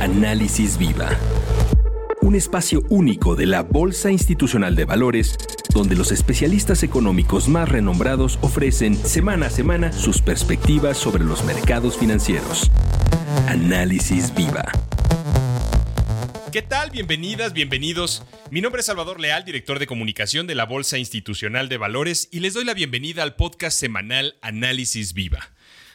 Análisis Viva. Un espacio único de la Bolsa Institucional de Valores, donde los especialistas económicos más renombrados ofrecen semana a semana sus perspectivas sobre los mercados financieros. Análisis Viva. ¿Qué tal? Bienvenidas, bienvenidos. Mi nombre es Salvador Leal, director de comunicación de la Bolsa Institucional de Valores, y les doy la bienvenida al podcast semanal Análisis Viva.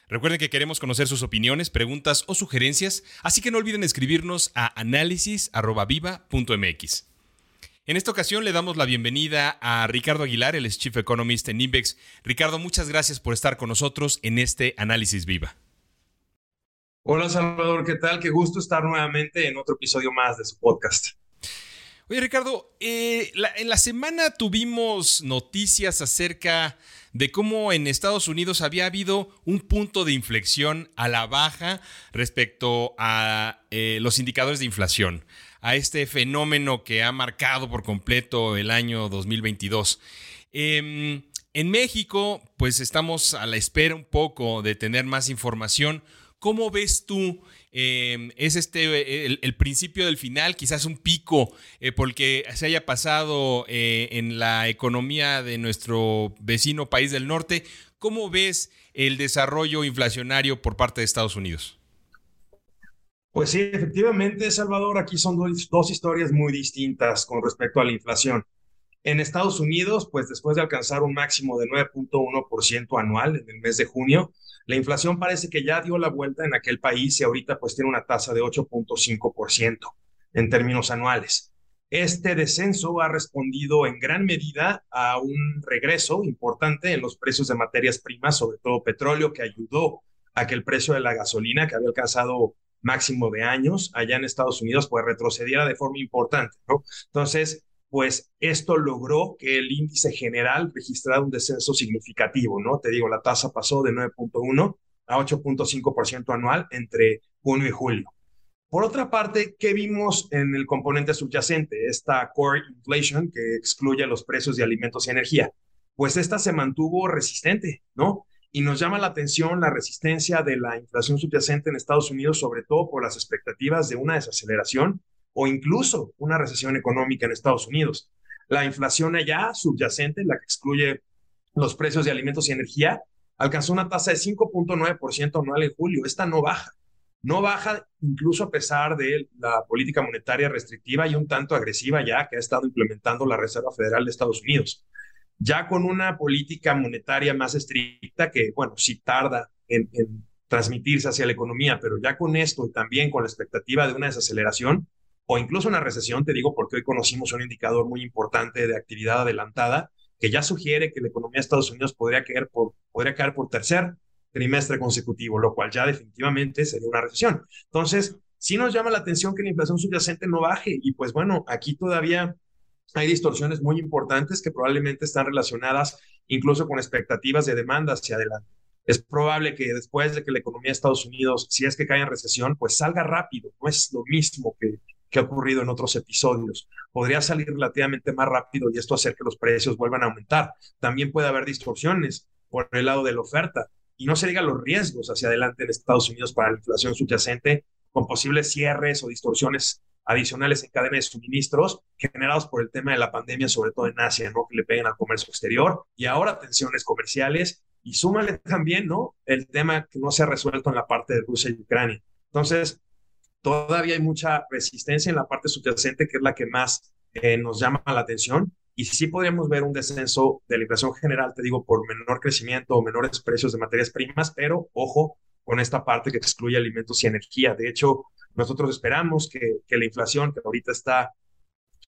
Recuerden que queremos conocer sus opiniones, preguntas o sugerencias, así que no olviden escribirnos a análisis.viva.mx. En esta ocasión le damos la bienvenida a Ricardo Aguilar, el Chief Economist en Invex. Ricardo, muchas gracias por estar con nosotros en este Análisis Viva. Hola Salvador, ¿qué tal? Qué gusto estar nuevamente en otro episodio más de su podcast. Oye Ricardo, eh, en la semana tuvimos noticias acerca de cómo en Estados Unidos había habido un punto de inflexión a la baja respecto a eh, los indicadores de inflación, a este fenómeno que ha marcado por completo el año 2022. Em, en México, pues estamos a la espera un poco de tener más información. ¿Cómo ves tú Em, es este el, principio del final, quizás un pico eh, porque se haya pasado eh, en la economía de nuestro vecino país del norte. ¿Cómo ves el desarrollo inflacionario por parte de Estados Unidos? Pues sí, efectivamente, Salvador, aquí son dos historias muy distintas con respecto a la inflación. En Estados Unidos, pues después de alcanzar un máximo de 9.1% anual en el mes de junio, la inflación parece que ya dio la vuelta en aquel país y ahorita pues tiene una tasa de 8.5% en términos anuales. Este descenso ha respondido en gran medida a un regreso importante en los precios de materias primas, sobre todo petróleo, que ayudó a que el precio de la gasolina, que había alcanzado máximo de años allá en Estados Unidos, pues retrocediera de forma importante. Entonces, pues esto logró que el índice general registrara un descenso significativo, ¿no? Te digo, la tasa pasó de 9.1 a 8.5% anual entre junio y julio. Por otra parte, ¿qué vimos en el componente subyacente? Esta core inflation que excluye los precios de alimentos y energía. Pues esta se mantuvo resistente, ¿no? Y nos llama la atención la resistencia de la inflación subyacente en Estados Unidos, sobre todo por las expectativas de una desaceleración o incluso una recesión económica en Estados Unidos. La inflación allá subyacente, la que excluye los precios de alimentos y energía, alcanzó una tasa de 5.9% anual en julio. Esta no baja. No baja incluso a pesar de la política monetaria restrictiva y un tanto agresiva ya que ha estado implementando la Reserva Federal de Estados Unidos. Ya con una política monetaria más estricta que, bueno, sí tarda en, en transmitirse hacia la economía, pero ya con esto y también con la expectativa de una desaceleración, o incluso una recesión, te digo, porque hoy conocimos un indicador muy importante de actividad adelantada que ya sugiere que la economía de Estados Unidos podría caer por, podría caer por tercer trimestre consecutivo, lo cual ya definitivamente sería una recesión. Entonces, sí nos llama la atención que la inflación subyacente no baje y pues bueno, aquí todavía hay distorsiones muy importantes que probablemente están relacionadas incluso con expectativas de demanda hacia adelante. Es probable que después de que la economía de Estados Unidos, si es que cae en recesión, pues salga rápido. No es lo mismo que que ha ocurrido en otros episodios. Podría salir relativamente más rápido y esto hacer que los precios vuelvan a aumentar. También puede haber distorsiones por el lado de la oferta y no se diga los riesgos hacia adelante en Estados Unidos para la inflación subyacente con posibles cierres o distorsiones adicionales en cadena de suministros generados por el tema de la pandemia, sobre todo en Asia, ¿no? Que le peguen al comercio exterior y ahora tensiones comerciales y súmale también, ¿no? El tema que no se ha resuelto en la parte de Rusia y Ucrania. Entonces, Todavía hay mucha resistencia en la parte subyacente, que es la que más eh, nos llama la atención. Y sí podríamos ver un descenso de la inflación general, te digo, por menor crecimiento o menores precios de materias primas, pero ojo con esta parte que excluye alimentos y energía. De hecho, nosotros esperamos que, que la inflación, que ahorita está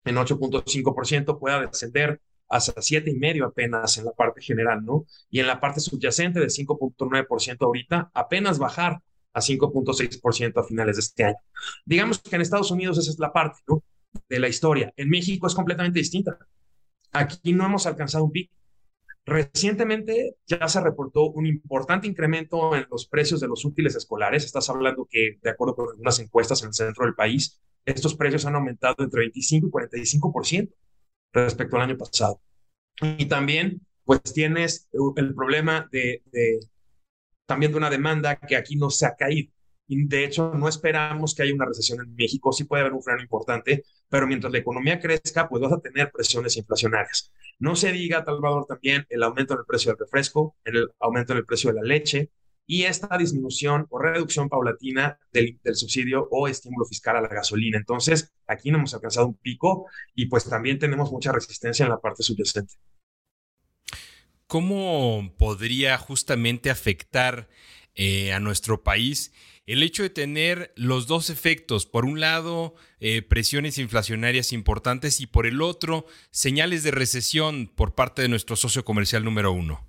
en 8.5%, pueda descender hasta 7,5 apenas en la parte general, ¿no? Y en la parte subyacente de 5.9% ahorita, apenas bajar a 5.6% a finales de este año. Digamos que en Estados Unidos esa es la parte ¿no? de la historia. En México es completamente distinta. Aquí no hemos alcanzado un pico. Recientemente ya se reportó un importante incremento en los precios de los útiles escolares. Estás hablando que, de acuerdo con algunas encuestas en el centro del país, estos precios han aumentado entre 25 y 45% respecto al año pasado. Y también, pues tienes el problema de, de también de una demanda que aquí no se ha caído. de hecho no esperamos que haya una recesión en México, sí puede haber un freno importante, pero mientras la economía crezca, pues vas a tener presiones inflacionarias. No se diga, Salvador, también el aumento en el precio del refresco, el aumento en el precio de la leche y esta disminución o reducción paulatina del, del subsidio o estímulo fiscal a la gasolina. Entonces, aquí no hemos alcanzado un pico y pues también tenemos mucha resistencia en la parte subyacente. ¿Cómo podría justamente afectar eh, a nuestro país el hecho de tener los dos efectos, por un lado, eh, presiones inflacionarias importantes y por el otro, señales de recesión por parte de nuestro socio comercial número uno?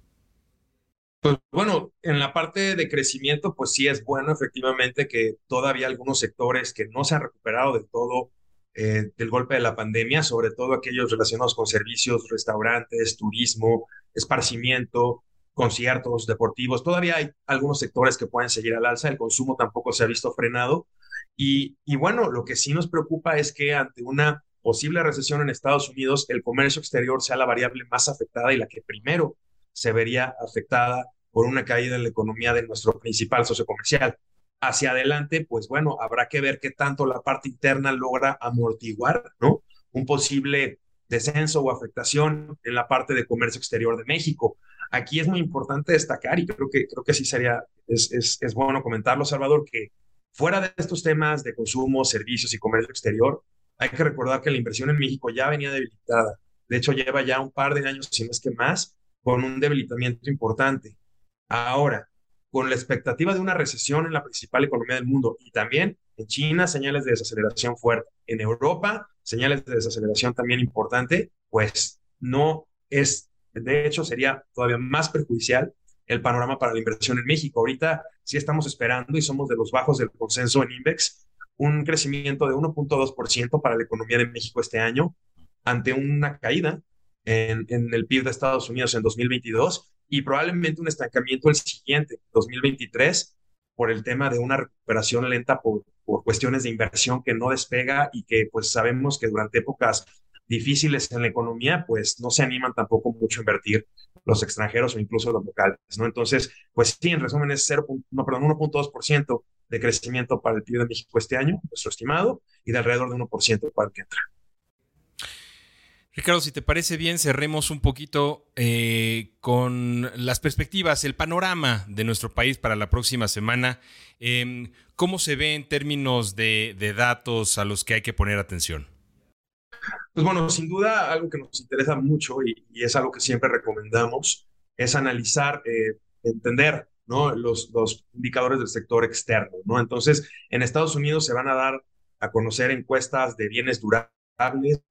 Pues bueno, en la parte de crecimiento, pues sí es bueno efectivamente que todavía algunos sectores que no se han recuperado del todo eh, del golpe de la pandemia, sobre todo aquellos relacionados con servicios, restaurantes, turismo, esparcimiento, conciertos deportivos. Todavía hay algunos sectores que pueden seguir al alza, el consumo tampoco se ha visto frenado. Y, y bueno, lo que sí nos preocupa es que ante una posible recesión en Estados Unidos, el comercio exterior sea la variable más afectada y la que primero se vería afectada por una caída en la economía de nuestro principal socio comercial. Hacia adelante, pues bueno, habrá que ver qué tanto la parte interna logra amortiguar, ¿no? Un posible descenso o afectación en la parte de comercio exterior de México. Aquí es muy importante destacar, y creo que, creo que sí sería, es, es, es bueno comentarlo, Salvador, que fuera de estos temas de consumo, servicios y comercio exterior, hay que recordar que la inversión en México ya venía debilitada. De hecho, lleva ya un par de años, si no es que más, con un debilitamiento importante. Ahora, con la expectativa de una recesión en la principal economía del mundo y también en China, señales de desaceleración fuerte. En Europa, señales de desaceleración también importante, pues no es de hecho, sería todavía más perjudicial el panorama para la inversión en México. Ahorita sí estamos esperando y somos de los bajos del consenso en INVEX, un crecimiento de 1.2% para la economía de México este año, ante una caída en, el PIB de Estados Unidos en 2022 y probablemente un estancamiento el siguiente, 2023, por el tema de una recuperación lenta por, por cuestiones de inversión que no despega y que pues sabemos que durante épocas difíciles en la economía, pues no se animan tampoco mucho a invertir los extranjeros o incluso los locales, ¿no? Entonces, pues sí, en resumen es 0, no, perdón, 1.2% de crecimiento para el PIB de México este año, nuestro estimado, y de alrededor de 1% para el que entra. Ricardo, si te parece bien, cerremos un poquito eh, con las perspectivas, el panorama de nuestro país para la próxima semana. Em, ¿Cómo se ve en términos de datos a los que hay que poner atención? Pues bueno, sin duda algo que nos interesa mucho y, es algo que siempre recomendamos es analizar, eh, entender ¿no? los, los indicadores del sector externo. ¿no? Entonces, en Estados Unidos se van a dar a conocer encuestas de bienes durables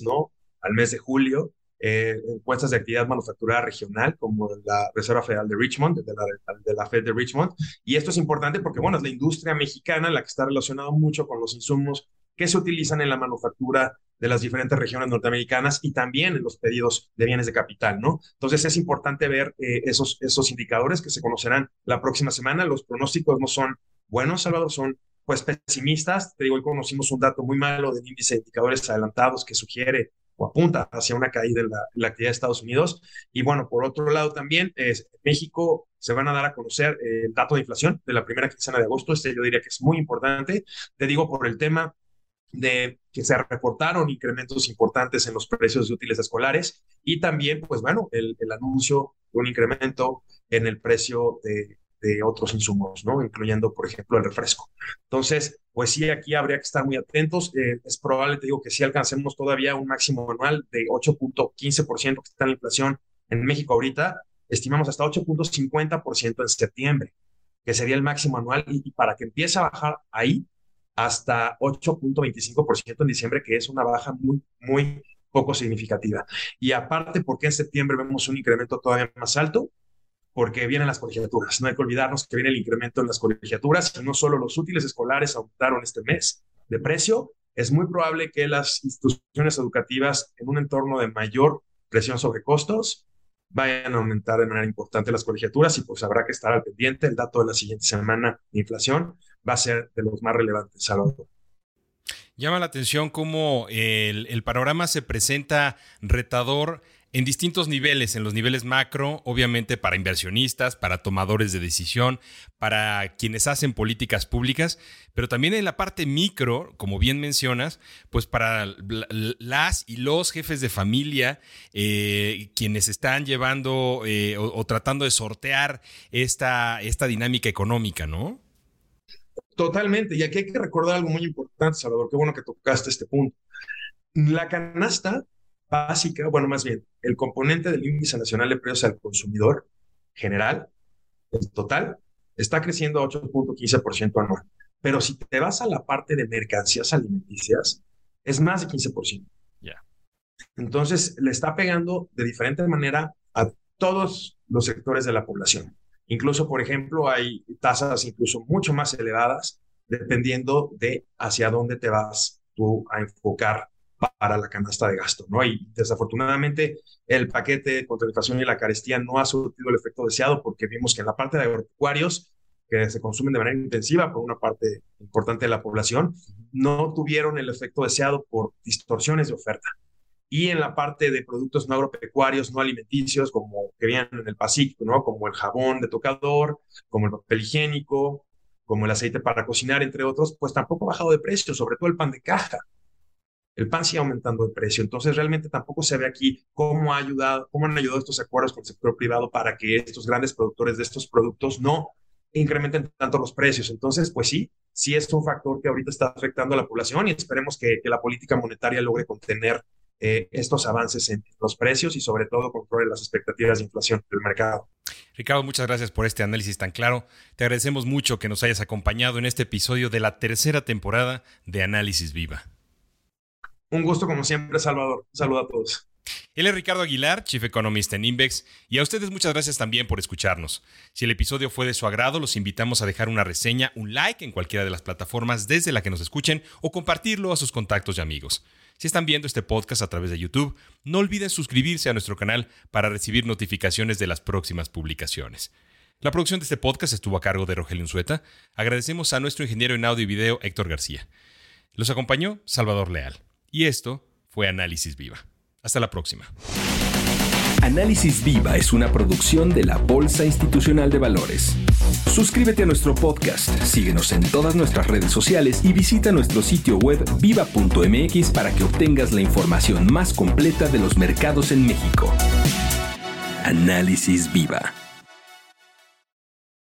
¿no? al mes de julio, eh, encuestas de actividad manufacturera regional, como la Reserva Federal de Richmond, de la, de la Fed de Richmond. Y esto es importante porque, bueno, es la industria mexicana la que está relacionada mucho con los insumos que se utilizan en la manufactura de las diferentes regiones norteamericanas y también en los pedidos de bienes de capital, ¿no? Entonces es importante ver eh, esos, esos indicadores que se conocerán la próxima semana. Los pronósticos no son buenos, Salvador, son pues pesimistas. Te digo, hoy conocimos un dato muy malo del índice de indicadores adelantados que sugiere o apunta hacia una caída en la, actividad de Estados Unidos. Y bueno, por otro lado también, es, México se van a dar a conocer eh, el dato de inflación de la primera quincena de agosto. Este yo diría que es muy importante. Te digo por el tema de que se reportaron incrementos importantes en los precios de útiles escolares y también, pues bueno, el, anuncio de un incremento en el precio de, otros insumos, ¿no? Incluyendo, por ejemplo, el refresco. Entonces, pues sí, aquí habría que estar muy atentos. Eh, es probable, te digo, que sí alcancemos todavía un máximo anual de 8.15% que está la inflación en México ahorita. Estimamos hasta 8.50% en septiembre, que sería el máximo anual. y para que empiece a bajar ahí, hasta 8.25% en diciembre, que es una baja muy, muy poco significativa. Y aparte, ¿por qué en septiembre vemos un incremento todavía más alto? Porque vienen las colegiaturas. No hay que olvidarnos que viene el incremento en las colegiaturas y no solo los útiles escolares aumentaron este mes de precio. Es muy probable que las instituciones educativas en un entorno de mayor presión sobre costos vayan a aumentar de manera importante las colegiaturas y pues habrá que estar al pendiente. El dato de la siguiente semana de inflación va a ser de los más relevantes, Salvador. Llama la atención cómo el, panorama se presenta retador en distintos niveles, en los niveles macro, obviamente para inversionistas, para tomadores de decisión, para quienes hacen políticas públicas, pero también en la parte micro, como bien mencionas, pues para las y los jefes de familia, eh, quienes están llevando eh, o, tratando de sortear esta, esta dinámica económica, ¿no? Totalmente, y aquí hay que recordar algo muy importante, Salvador, qué bueno que tocaste este punto. La canasta básica, bueno, más bien, el componente del índice nacional de precios al consumidor general, el total, está creciendo a 8.15% anual. Pero si te vas a la parte de mercancías alimenticias, es más de 15%. Ya. Entonces, le está pegando de diferente manera a todos los sectores de la población. Incluso, por ejemplo, hay tasas incluso mucho más elevadas dependiendo de hacia dónde te vas tú a enfocar para la canasta de gasto, ¿no? Y desafortunadamente el paquete contra la inflación y la carestía no ha surtido el efecto deseado porque vimos que en la parte de agropecuarios, que se consumen de manera intensiva por una parte importante de la población, no tuvieron el efecto deseado por distorsiones de oferta. Y en la parte de productos no agropecuarios, no alimenticios, como que vienen en el Pacífico, ¿no? Como el jabón de tocador, como el papel higiénico, como el aceite para cocinar, entre otros, pues tampoco ha bajado de precio, sobre todo el pan de caja el pan sigue aumentando de precio. Entonces, realmente tampoco se ve aquí cómo, ha ayudado, cómo han ayudado estos acuerdos con el sector privado para que estos grandes productores de estos productos no incrementen tanto los precios. Entonces, pues sí, sí es un factor que ahorita está afectando a la población y esperemos que, la política monetaria logre contener eh, estos avances en los precios y sobre todo controle las expectativas de inflación del mercado. Ricardo, muchas gracias por este análisis tan claro. Te agradecemos mucho que nos hayas acompañado en este episodio de la tercera temporada de Análisis Viva. Un gusto como siempre, Salvador. Saludo a todos. Él es Ricardo Aguilar, Chief Economist en Invex, y a ustedes muchas gracias también por escucharnos. Si el episodio fue de su agrado, los invitamos a dejar una reseña, un like en cualquiera de las plataformas desde la que nos escuchen o compartirlo a sus contactos y amigos. Si están viendo este podcast a través de YouTube, no olviden suscribirse a nuestro canal para recibir notificaciones de las próximas publicaciones. La producción de este podcast estuvo a cargo de Rogelio Unzueta. Agradecemos a nuestro ingeniero en audio y video, Héctor García. Los acompañó Salvador Leal. Y esto fue Análisis Viva. Hasta la próxima. Análisis Viva es una producción de la Bolsa Institucional de Valores. Suscríbete a nuestro podcast, síguenos en todas nuestras redes sociales y visita nuestro sitio web viva.mx para que obtengas la información más completa de los mercados en México. Análisis Viva.